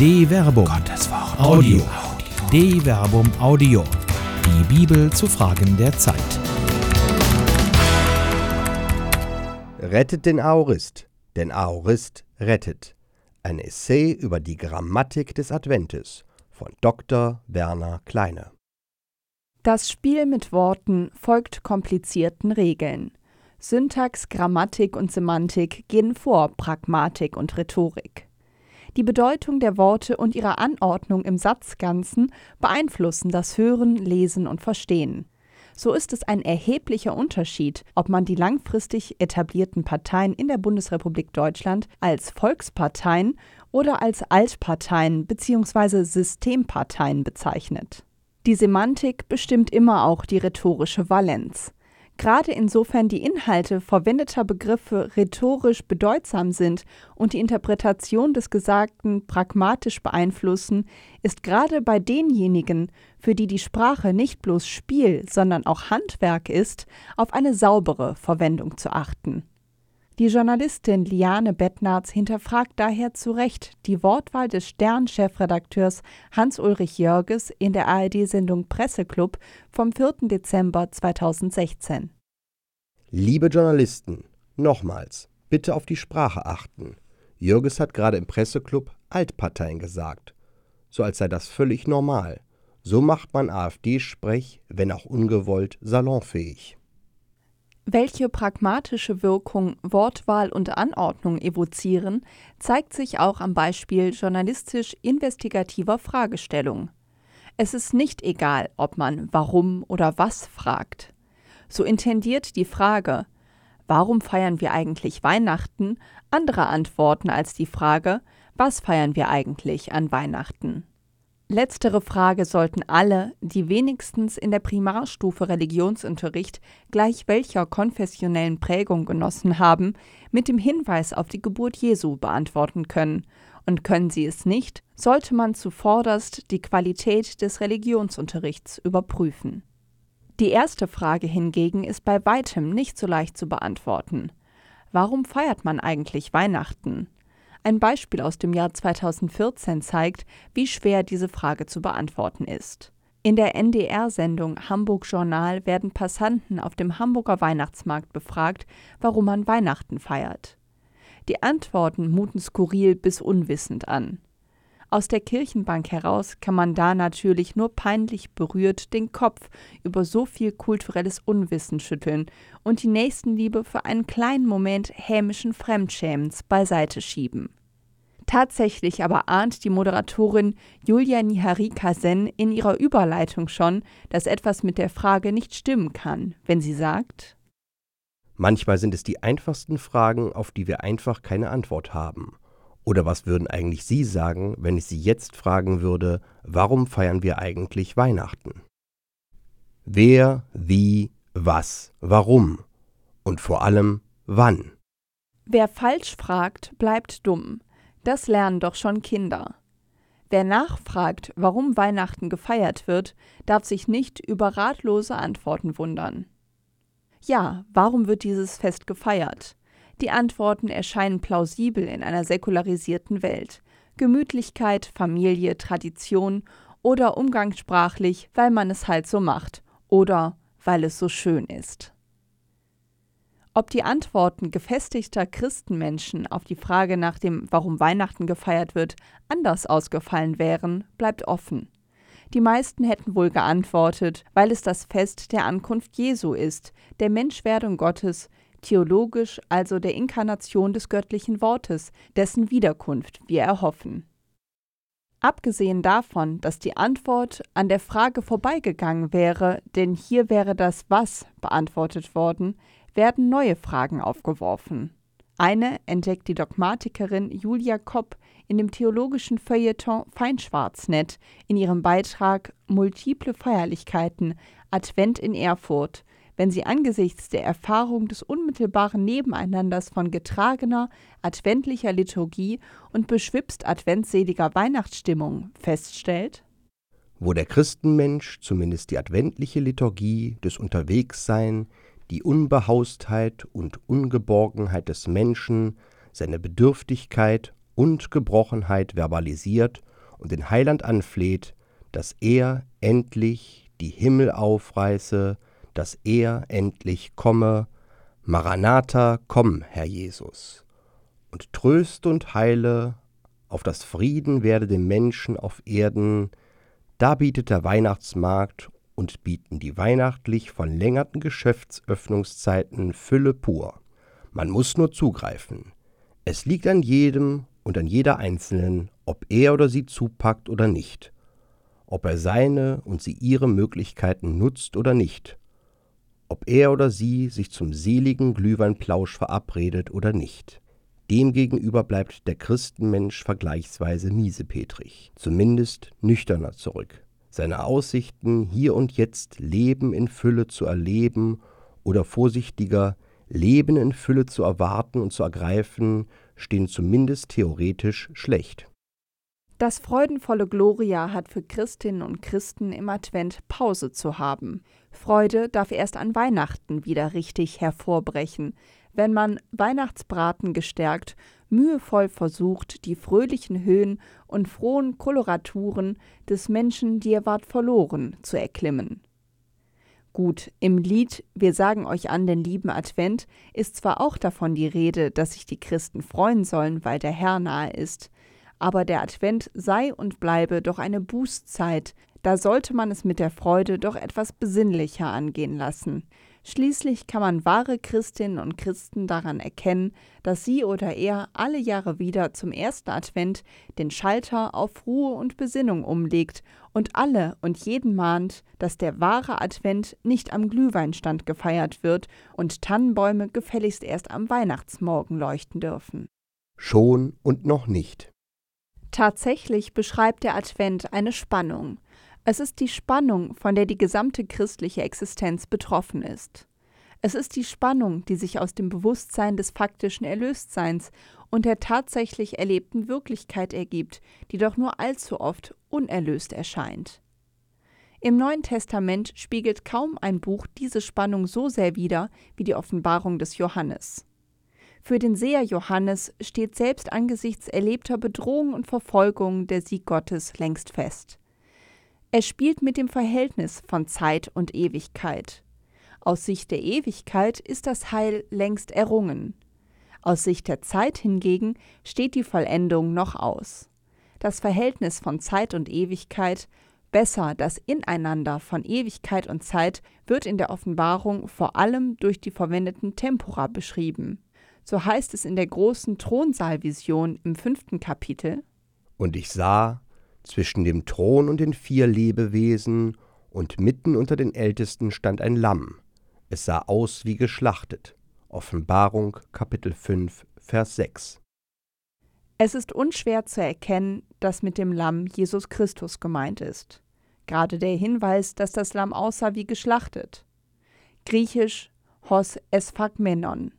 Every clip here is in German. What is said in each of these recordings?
De Verbum. Gottes Wort. Audio. De Verbum Audio. Die Bibel zu Fragen der Zeit. Rettet den Aorist, denn Aorist rettet. Ein Essay über die Grammatik des Adventes von Dr. Werner Kleine. Das Spiel mit Worten folgt komplizierten Regeln. Syntax, Grammatik und Semantik gehen vor Pragmatik und Rhetorik. Die Bedeutung der Worte und ihre Anordnung im Satzganzen beeinflussen das Hören, Lesen und Verstehen. So ist es ein erheblicher Unterschied, ob man die langfristig etablierten Parteien in der Bundesrepublik Deutschland als Volksparteien oder als Altparteien bzw. Systemparteien bezeichnet. Die Semantik bestimmt immer auch die rhetorische Valenz. Gerade insofern die Inhalte verwendeter Begriffe rhetorisch bedeutsam sind und die Interpretation des Gesagten pragmatisch beeinflussen, ist gerade bei denjenigen, für die die Sprache nicht bloß Spiel, sondern auch Handwerk ist, auf eine saubere Verwendung zu achten. Die Journalistin Liane Bettnarz hinterfragt daher zu Recht die Wortwahl des Stern-Chefredakteurs Hans-Ulrich Jörges in der ARD-Sendung Presseclub vom 4. Dezember 2016. Liebe Journalisten, nochmals, bitte auf die Sprache achten. Jörges hat gerade im Presseclub Altparteien gesagt. So als sei das völlig normal. So macht man AfD-Sprech, wenn auch ungewollt, salonfähig. Welche pragmatische Wirkung Wortwahl und Anordnung evozieren, zeigt sich auch am Beispiel journalistisch-investigativer Fragestellung. Es ist nicht egal, ob man warum oder was fragt. So intendiert die Frage Warum feiern wir eigentlich Weihnachten andere Antworten als die Frage Was feiern wir eigentlich an Weihnachten? Letztere Frage sollten alle, die wenigstens in der Primarstufe Religionsunterricht gleich welcher konfessionellen Prägung genossen haben, mit dem Hinweis auf die Geburt Jesu beantworten können, und können sie es nicht, sollte man zuvorderst die Qualität des Religionsunterrichts überprüfen. Die erste Frage hingegen ist bei weitem nicht so leicht zu beantworten. Warum feiert man eigentlich Weihnachten? Ein Beispiel aus dem Jahr 2014 zeigt, wie schwer diese Frage zu beantworten ist. In der NDR-Sendung Hamburg Journal werden Passanten auf dem Hamburger Weihnachtsmarkt befragt, warum man Weihnachten feiert. Die Antworten muten skurril bis unwissend an. Aus der Kirchenbank heraus kann man da natürlich nur peinlich berührt den Kopf über so viel kulturelles Unwissen schütteln und die Nächstenliebe für einen kleinen Moment hämischen Fremdschämens beiseite schieben. Tatsächlich aber ahnt die Moderatorin Julia Niharika Sen in ihrer Überleitung schon, dass etwas mit der Frage nicht stimmen kann, wenn sie sagt, Manchmal sind es die einfachsten Fragen, auf die wir einfach keine Antwort haben. Oder was würden eigentlich Sie sagen, wenn ich Sie jetzt fragen würde, warum feiern wir eigentlich Weihnachten? Wer, wie, was, warum und vor allem wann. Wer falsch fragt, bleibt dumm. Das lernen doch schon Kinder. Wer nachfragt, warum Weihnachten gefeiert wird, darf sich nicht über ratlose Antworten wundern. Ja, warum wird dieses Fest gefeiert? Die Antworten erscheinen plausibel in einer säkularisierten Welt. Gemütlichkeit, Familie, Tradition oder umgangssprachlich, weil man es halt so macht oder weil es so schön ist. Ob die Antworten gefestigter Christenmenschen auf die Frage nach dem, warum Weihnachten gefeiert wird, anders ausgefallen wären, bleibt offen. Die meisten hätten wohl geantwortet, weil es das Fest der Ankunft Jesu ist, der Menschwerdung Gottes, theologisch also der Inkarnation des göttlichen Wortes, dessen Wiederkunft wir erhoffen. Abgesehen davon, dass die Antwort an der Frage vorbeigegangen wäre, denn hier wäre das Was beantwortet worden, werden neue Fragen aufgeworfen. Eine entdeckt die Dogmatikerin Julia Kopp in dem theologischen Feuilleton Feinschwarznet in ihrem Beitrag Multiple Feierlichkeiten Advent in Erfurt, wenn sie angesichts der Erfahrung des unmittelbaren Nebeneinanders von getragener, adventlicher Liturgie und beschwipst adventseliger Weihnachtsstimmung feststellt, wo der Christenmensch zumindest die adventliche Liturgie des Unterwegssein, die Unbehaustheit und Ungeborgenheit des Menschen, seine Bedürftigkeit und Gebrochenheit verbalisiert und den Heiland anfleht, dass er endlich die Himmel aufreiße, dass er endlich komme. Maranatha, komm, Herr Jesus, und tröste und heile, auf das Frieden werde dem Menschen auf Erden, da bietet der Weihnachtsmarkt und bieten die weihnachtlich verlängerten Geschäftsöffnungszeiten Fülle pur. Man muss nur zugreifen. Es liegt an jedem und an jeder Einzelnen, ob er oder sie zupackt oder nicht, ob er seine und sie ihre Möglichkeiten nutzt oder nicht, ob er oder sie sich zum seligen Glühweinplausch verabredet oder nicht. Demgegenüber bleibt der Christenmensch vergleichsweise miesepetrig, zumindest nüchterner zurück. Seine Aussichten, hier und jetzt Leben in Fülle zu erleben oder vorsichtiger Leben in Fülle zu erwarten und zu ergreifen, stehen zumindest theoretisch schlecht. Das freudenvolle Gloria hat für Christinnen und Christen im Advent Pause zu haben. Freude darf erst an Weihnachten wieder richtig hervorbrechen, wenn man Weihnachtsbraten gestärkt mühevoll versucht, die fröhlichen Höhen und frohen Koloraturen des Menschen dir ward verloren zu erklimmen. Gut, im Lied Wir sagen euch an den lieben Advent ist zwar auch davon die Rede, dass sich die Christen freuen sollen, weil der Herr nahe ist, aber der Advent sei und bleibe doch eine Bußzeit, da sollte man es mit der Freude doch etwas besinnlicher angehen lassen. Schließlich kann man wahre Christinnen und Christen daran erkennen, dass sie oder er alle Jahre wieder zum ersten Advent den Schalter auf Ruhe und Besinnung umlegt und alle und jeden mahnt, dass der wahre Advent nicht am Glühweinstand gefeiert wird und Tannenbäume gefälligst erst am Weihnachtsmorgen leuchten dürfen. Schon und noch nicht. Tatsächlich beschreibt der Advent eine Spannung. Es ist die Spannung, von der die gesamte christliche Existenz betroffen ist. Es ist die Spannung, die sich aus dem Bewusstsein des faktischen Erlöstseins und der tatsächlich erlebten Wirklichkeit ergibt, die doch nur allzu oft unerlöst erscheint. Im Neuen Testament spiegelt kaum ein Buch diese Spannung so sehr wider wie die Offenbarung des Johannes. Für den Seher Johannes steht selbst angesichts erlebter Bedrohung und Verfolgung der Sieg Gottes längst fest. Er spielt mit dem Verhältnis von Zeit und Ewigkeit. Aus Sicht der Ewigkeit ist das Heil längst errungen. Aus Sicht der Zeit hingegen steht die Vollendung noch aus. Das Verhältnis von Zeit und Ewigkeit, besser das Ineinander von Ewigkeit und Zeit, wird in der Offenbarung vor allem durch die verwendeten Tempora beschrieben. So heißt es in der großen Thronsaalvision im fünften Kapitel. Und ich sah zwischen dem Thron und den vier Lebewesen, und mitten unter den Ältesten stand ein Lamm. Es sah aus wie geschlachtet. Offenbarung Kapitel 5, Vers 6. Es ist unschwer zu erkennen, dass mit dem Lamm Jesus Christus gemeint ist. Gerade der Hinweis, dass das Lamm aussah wie geschlachtet. Griechisch Hos Esphagmenon.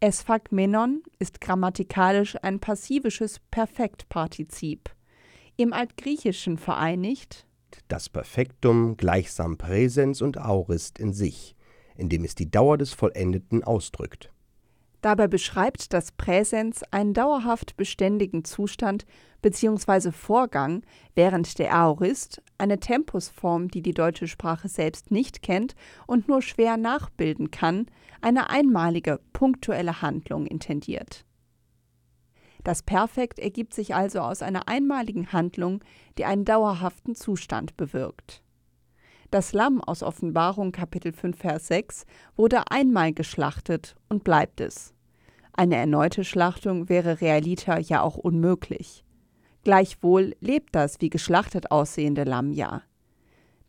Esphagmenon ist grammatikalisch ein passivisches Perfektpartizip. Im Altgriechischen vereinigt das Perfektum gleichsam Präsens und Aurist in sich, indem es die Dauer des Vollendeten ausdrückt. Dabei beschreibt das Präsens einen dauerhaft beständigen Zustand bzw. Vorgang, während der Aorist eine Tempusform, die die deutsche Sprache selbst nicht kennt und nur schwer nachbilden kann, eine einmalige, punktuelle Handlung intendiert. Das Perfekt ergibt sich also aus einer einmaligen Handlung, die einen dauerhaften Zustand bewirkt. Das Lamm aus Offenbarung Kapitel 5 Vers 6 wurde einmal geschlachtet und bleibt es. Eine erneute Schlachtung wäre realiter ja auch unmöglich. Gleichwohl lebt das wie geschlachtet aussehende Lamm ja.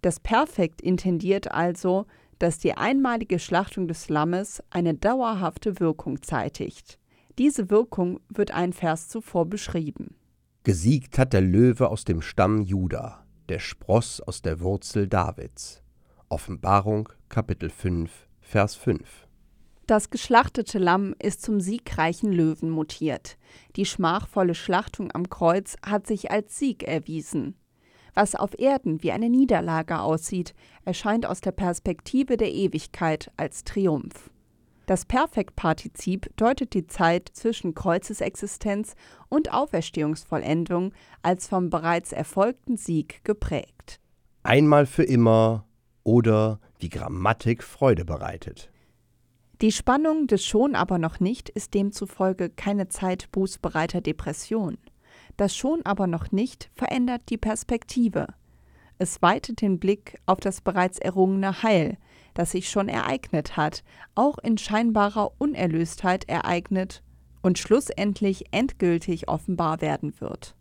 Das Perfekt intendiert also, dass die einmalige Schlachtung des Lammes eine dauerhafte Wirkung zeitigt. Diese Wirkung wird ein Vers zuvor beschrieben. Gesiegt hat der Löwe aus dem Stamm Juda, der Spross aus der Wurzel Davids. Offenbarung Kapitel 5 Vers 5 das geschlachtete Lamm ist zum siegreichen Löwen mutiert. Die schmachvolle Schlachtung am Kreuz hat sich als Sieg erwiesen. Was auf Erden wie eine Niederlage aussieht, erscheint aus der Perspektive der Ewigkeit als Triumph. Das Perfektpartizip deutet die Zeit zwischen Kreuzesexistenz und Auferstehungsvollendung als vom bereits erfolgten Sieg geprägt. Einmal für immer oder die Grammatik Freude bereitet. Die Spannung des schon aber noch nicht ist demzufolge keine Zeit bußbereiter Depression. Das schon aber noch nicht verändert die Perspektive. Es weitet den Blick auf das bereits errungene Heil, das sich schon ereignet hat, auch in scheinbarer Unerlöstheit ereignet und schlussendlich endgültig offenbar werden wird.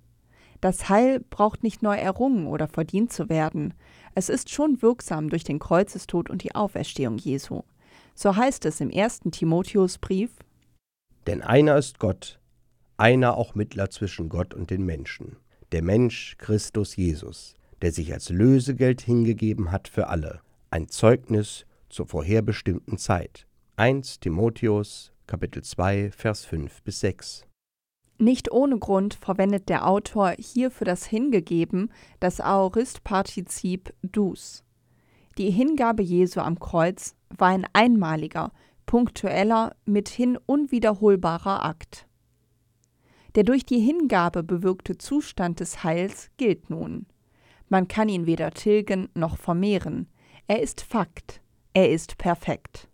Das Heil braucht nicht neu errungen oder verdient zu werden. Es ist schon wirksam durch den Kreuzestod und die Auferstehung Jesu. So heißt es im ersten Timotheusbrief: Denn einer ist Gott, einer auch Mittler zwischen Gott und den Menschen, der Mensch Christus Jesus, der sich als Lösegeld hingegeben hat für alle, ein Zeugnis zur vorherbestimmten Zeit. 1 Timotheus Kapitel 2 Vers 5 bis 6. Nicht ohne Grund verwendet der Autor hier für das Hingegeben das Aoristpartizip dus. Die Hingabe Jesu am Kreuz war ein einmaliger, punktueller, mithin unwiederholbarer Akt. Der durch die Hingabe bewirkte Zustand des Heils gilt nun. Man kann ihn weder tilgen noch vermehren. Er ist Fakt. Er ist perfekt.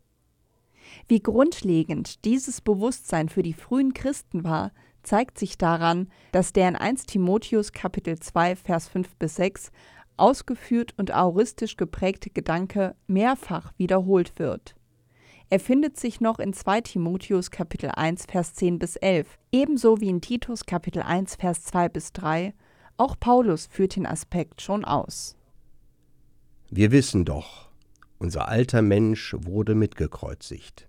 Wie grundlegend dieses Bewusstsein für die frühen Christen war, zeigt sich daran, dass der in 1 Timotheus Kapitel 2 Vers 5 bis 6 ausgeführt und auristisch geprägte Gedanke mehrfach wiederholt wird. Er findet sich noch in 2 Timotheus Kapitel 1 Vers 10 bis 11, ebenso wie in Titus Kapitel 1 Vers 2 bis 3. Auch Paulus führt den Aspekt schon aus. Wir wissen doch, unser alter Mensch wurde mitgekreuzigt,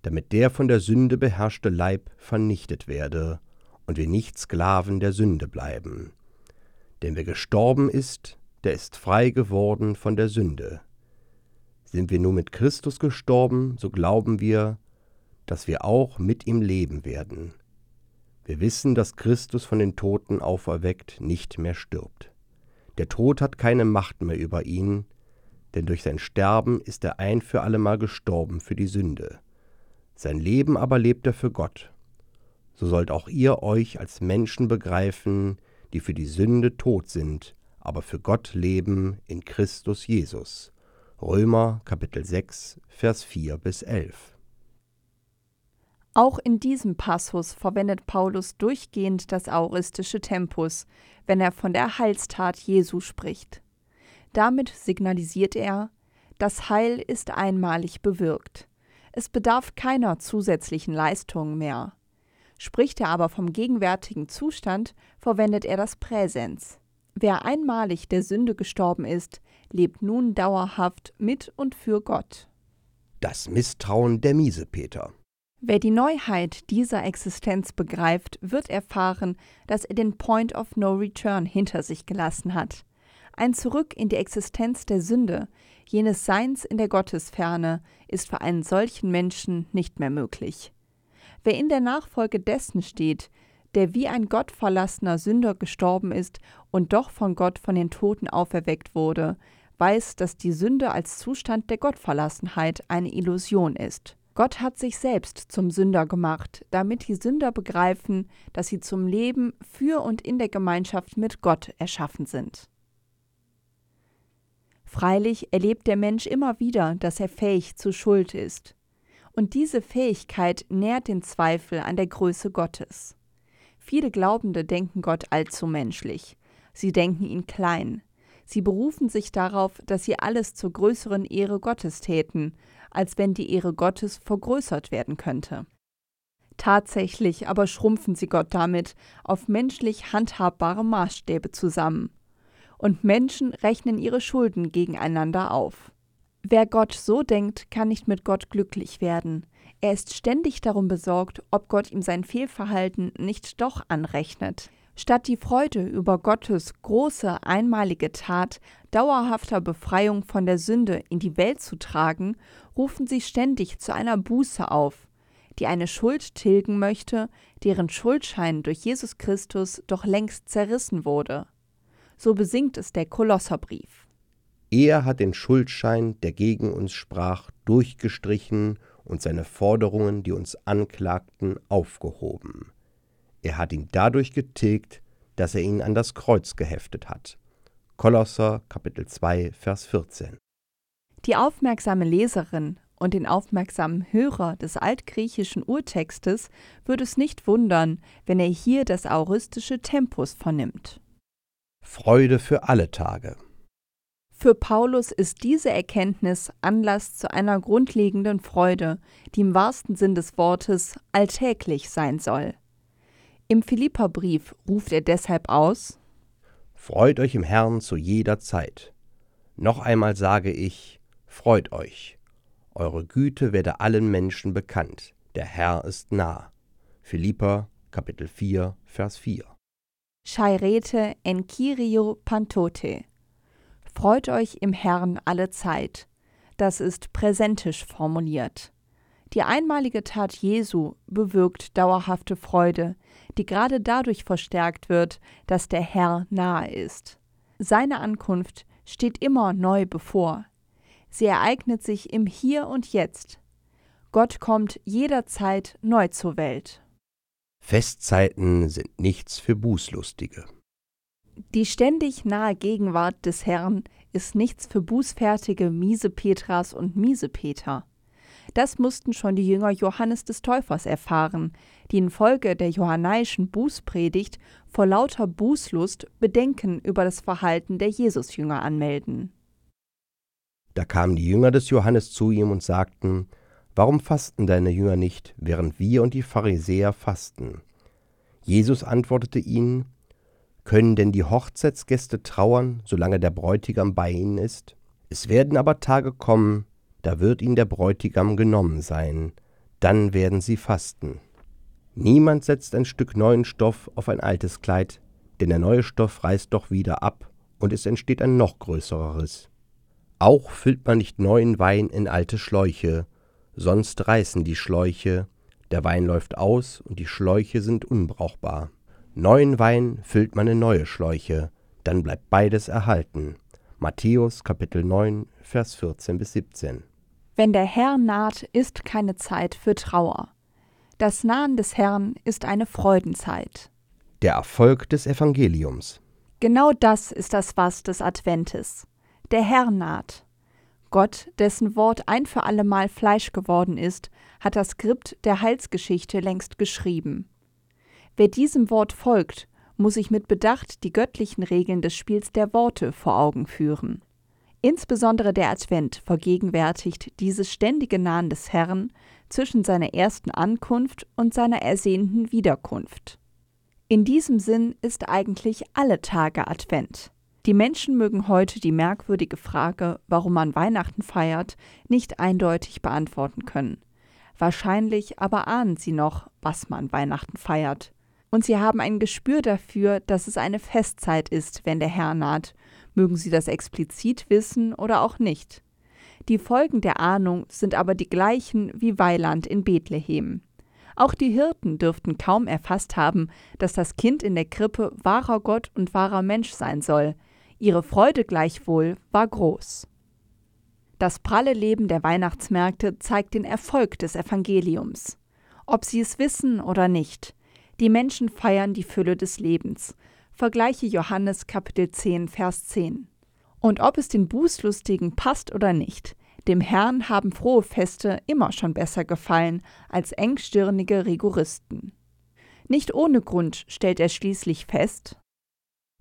damit der von der Sünde beherrschte Leib vernichtet werde und wir nicht Sklaven der Sünde bleiben. Denn wer gestorben ist, der ist frei geworden von der Sünde. Sind wir nun mit Christus gestorben, so glauben wir, dass wir auch mit ihm leben werden. Wir wissen, dass Christus von den Toten auferweckt nicht mehr stirbt. Der Tod hat keine Macht mehr über ihn, denn durch sein Sterben ist er ein für allemal gestorben für die Sünde. Sein Leben aber lebt er für Gott. So sollt auch ihr euch als Menschen begreifen, die für die Sünde tot sind, aber für Gott leben in Christus Jesus. Römer Kapitel 6, Vers 4 bis 11. Auch in diesem Passus verwendet Paulus durchgehend das auristische Tempus, wenn er von der Heilstat Jesu spricht. Damit signalisiert er, das Heil ist einmalig bewirkt. Es bedarf keiner zusätzlichen Leistung mehr. Spricht er aber vom gegenwärtigen Zustand, verwendet er das Präsens. Wer einmalig der Sünde gestorben ist, lebt nun dauerhaft mit und für Gott. Das Misstrauen der Miesepeter. Wer die Neuheit dieser Existenz begreift, wird erfahren, dass er den Point of No Return hinter sich gelassen hat. Ein Zurück in die Existenz der Sünde, jenes Seins in der Gottesferne, ist für einen solchen Menschen nicht mehr möglich. Wer in der Nachfolge dessen steht, der wie ein gottverlassener Sünder gestorben ist und doch von Gott von den Toten auferweckt wurde, weiß, dass die Sünde als Zustand der Gottverlassenheit eine Illusion ist. Gott hat sich selbst zum Sünder gemacht, damit die Sünder begreifen, dass sie zum Leben für und in der Gemeinschaft mit Gott erschaffen sind. Freilich erlebt der Mensch immer wieder, dass er fähig zu Schuld ist. Und diese Fähigkeit nährt den Zweifel an der Größe Gottes. Viele Glaubende denken Gott allzu menschlich. Sie denken ihn klein. Sie berufen sich darauf, dass sie alles zur größeren Ehre Gottes täten, als wenn die Ehre Gottes vergrößert werden könnte. Tatsächlich aber schrumpfen sie Gott damit auf menschlich handhabbare Maßstäbe zusammen. Und Menschen rechnen ihre Schulden gegeneinander auf. Wer Gott so denkt, kann nicht mit Gott glücklich werden. Er ist ständig darum besorgt, ob Gott ihm sein Fehlverhalten nicht doch anrechnet. Statt die Freude über Gottes große einmalige Tat dauerhafter Befreiung von der Sünde in die Welt zu tragen, rufen sie ständig zu einer Buße auf, die eine Schuld tilgen möchte, deren Schuldschein durch Jesus Christus doch längst zerrissen wurde. So besingt es der Kolosserbrief. Er hat den Schuldschein, der gegen uns sprach, durchgestrichen und seine Forderungen, die uns anklagten, aufgehoben. Er hat ihn dadurch getilgt, dass er ihn an das Kreuz geheftet hat. Kolosser Kapitel 2 Vers 14. Die aufmerksame Leserin und den aufmerksamen Hörer des altgriechischen Urtextes würde es nicht wundern, wenn er hier das auristische Tempus vernimmt. Freude für alle Tage. Für Paulus ist diese Erkenntnis Anlass zu einer grundlegenden Freude, die im wahrsten Sinn des Wortes alltäglich sein soll. Im Philipperbrief ruft er deshalb aus: Freut euch im Herrn zu jeder Zeit. Noch einmal sage ich, freut euch. Eure Güte werde allen Menschen bekannt. Der Herr ist nah. Philipper Kapitel 4 Vers 4. Chairete en pantote. Freut euch im Herrn alle Zeit. Das ist präsentisch formuliert. Die einmalige Tat Jesu bewirkt dauerhafte Freude, die gerade dadurch verstärkt wird, dass der Herr nahe ist. Seine Ankunft steht immer neu bevor. Sie ereignet sich im Hier und Jetzt. Gott kommt jederzeit neu zur Welt. Festzeiten sind nichts für Bußlustige. Die ständig nahe Gegenwart des Herrn ist nichts für bußfertige Miesepetras und Miesepeter. Das mussten schon die Jünger Johannes des Täufers erfahren, die infolge der johannaischen Bußpredigt vor lauter Bußlust Bedenken über das Verhalten der Jesusjünger anmelden. Da kamen die Jünger des Johannes zu ihm und sagten, Warum fasten deine Jünger nicht, während wir und die Pharisäer fasten? Jesus antwortete ihnen, können denn die Hochzeitsgäste trauern, solange der Bräutigam bei ihnen ist? Es werden aber Tage kommen, da wird ihnen der Bräutigam genommen sein, dann werden sie fasten. Niemand setzt ein Stück neuen Stoff auf ein altes Kleid, denn der neue Stoff reißt doch wieder ab, und es entsteht ein noch größerer Riss. Auch füllt man nicht neuen Wein in alte Schläuche, sonst reißen die Schläuche, der Wein läuft aus und die Schläuche sind unbrauchbar. Neuen Wein füllt man in neue Schläuche, dann bleibt beides erhalten. Matthäus Kapitel 9, Vers 14 bis 17. Wenn der Herr naht, ist keine Zeit für Trauer. Das Nahen des Herrn ist eine Freudenzeit. Der Erfolg des Evangeliums. Genau das ist das Was des Adventes. Der Herr naht. Gott, dessen Wort ein für allemal Fleisch geworden ist, hat das Skript der Heilsgeschichte längst geschrieben. Wer diesem Wort folgt, muss sich mit Bedacht die göttlichen Regeln des Spiels der Worte vor Augen führen. Insbesondere der Advent vergegenwärtigt dieses ständige Nahen des Herrn zwischen seiner ersten Ankunft und seiner ersehnten Wiederkunft. In diesem Sinn ist eigentlich alle Tage Advent. Die Menschen mögen heute die merkwürdige Frage, warum man Weihnachten feiert, nicht eindeutig beantworten können. Wahrscheinlich aber ahnen sie noch, was man Weihnachten feiert und sie haben ein Gespür dafür, dass es eine Festzeit ist, wenn der Herr naht, mögen sie das explizit wissen oder auch nicht. Die Folgen der Ahnung sind aber die gleichen wie Weiland in Bethlehem. Auch die Hirten dürften kaum erfasst haben, dass das Kind in der Krippe wahrer Gott und wahrer Mensch sein soll. Ihre Freude gleichwohl war groß. Das pralle Leben der Weihnachtsmärkte zeigt den Erfolg des Evangeliums. Ob sie es wissen oder nicht, die Menschen feiern die Fülle des Lebens. Vergleiche Johannes Kapitel 10, Vers 10. Und ob es den Bußlustigen passt oder nicht, dem Herrn haben frohe Feste immer schon besser gefallen als engstirnige Rigoristen. Nicht ohne Grund stellt er schließlich fest,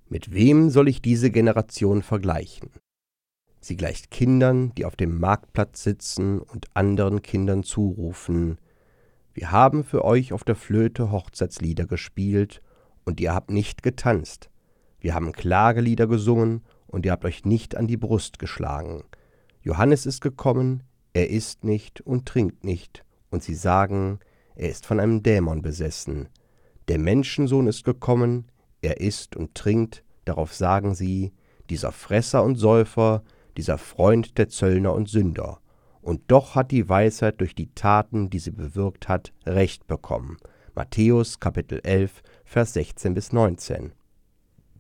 Mit wem soll ich diese Generation vergleichen? Sie gleicht Kindern, die auf dem Marktplatz sitzen und anderen Kindern zurufen, wir haben für euch auf der Flöte Hochzeitslieder gespielt, und ihr habt nicht getanzt. Wir haben Klagelieder gesungen, und ihr habt euch nicht an die Brust geschlagen. Johannes ist gekommen, er isst nicht und trinkt nicht, und sie sagen, er ist von einem Dämon besessen. Der Menschensohn ist gekommen, er isst und trinkt, darauf sagen sie, dieser Fresser und Säufer, dieser Freund der Zöllner und Sünder und doch hat die Weisheit durch die Taten, die sie bewirkt hat, Recht bekommen. Matthäus Kapitel 11, Vers 16 bis 19.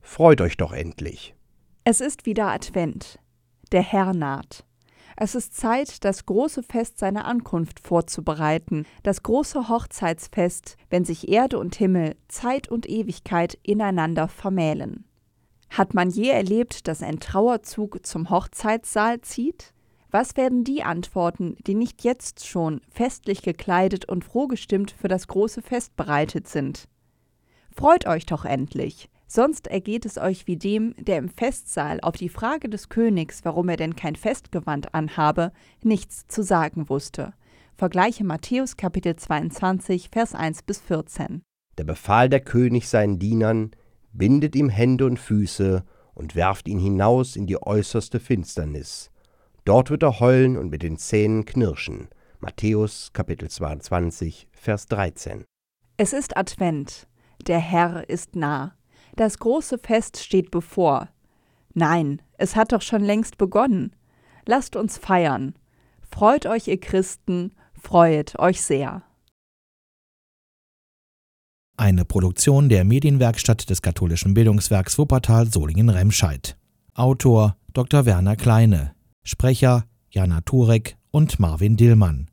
Freut euch doch endlich. Es ist wieder Advent. Der Herr naht. Es ist Zeit, das große Fest seiner Ankunft vorzubereiten, das große Hochzeitsfest, wenn sich Erde und Himmel, Zeit und Ewigkeit ineinander vermählen. Hat man je erlebt, dass ein Trauerzug zum Hochzeitssaal zieht? Was werden die antworten, die nicht jetzt schon festlich gekleidet und frohgestimmt für das große Fest bereitet sind? Freut euch doch endlich, sonst ergeht es euch wie dem, der im Festsaal auf die Frage des Königs, warum er denn kein Festgewand anhabe, nichts zu sagen wusste. Vergleiche Matthäus Kapitel 22, Vers 1 bis 14. Da befahl der König seinen Dienern, bindet ihm Hände und Füße und werft ihn hinaus in die äußerste Finsternis. Dort wird er heulen und mit den Zähnen knirschen. Matthäus Kapitel 22, Vers 13. Es ist Advent. Der Herr ist nah. Das große Fest steht bevor. Nein, es hat doch schon längst begonnen. Lasst uns feiern. Freut euch, ihr Christen, freuet euch sehr. Eine Produktion der Medienwerkstatt des katholischen Bildungswerks Wuppertal Solingen-Remscheid. Autor Dr. Werner Kleine. Sprecher Jana Turek und Marvin Dillmann.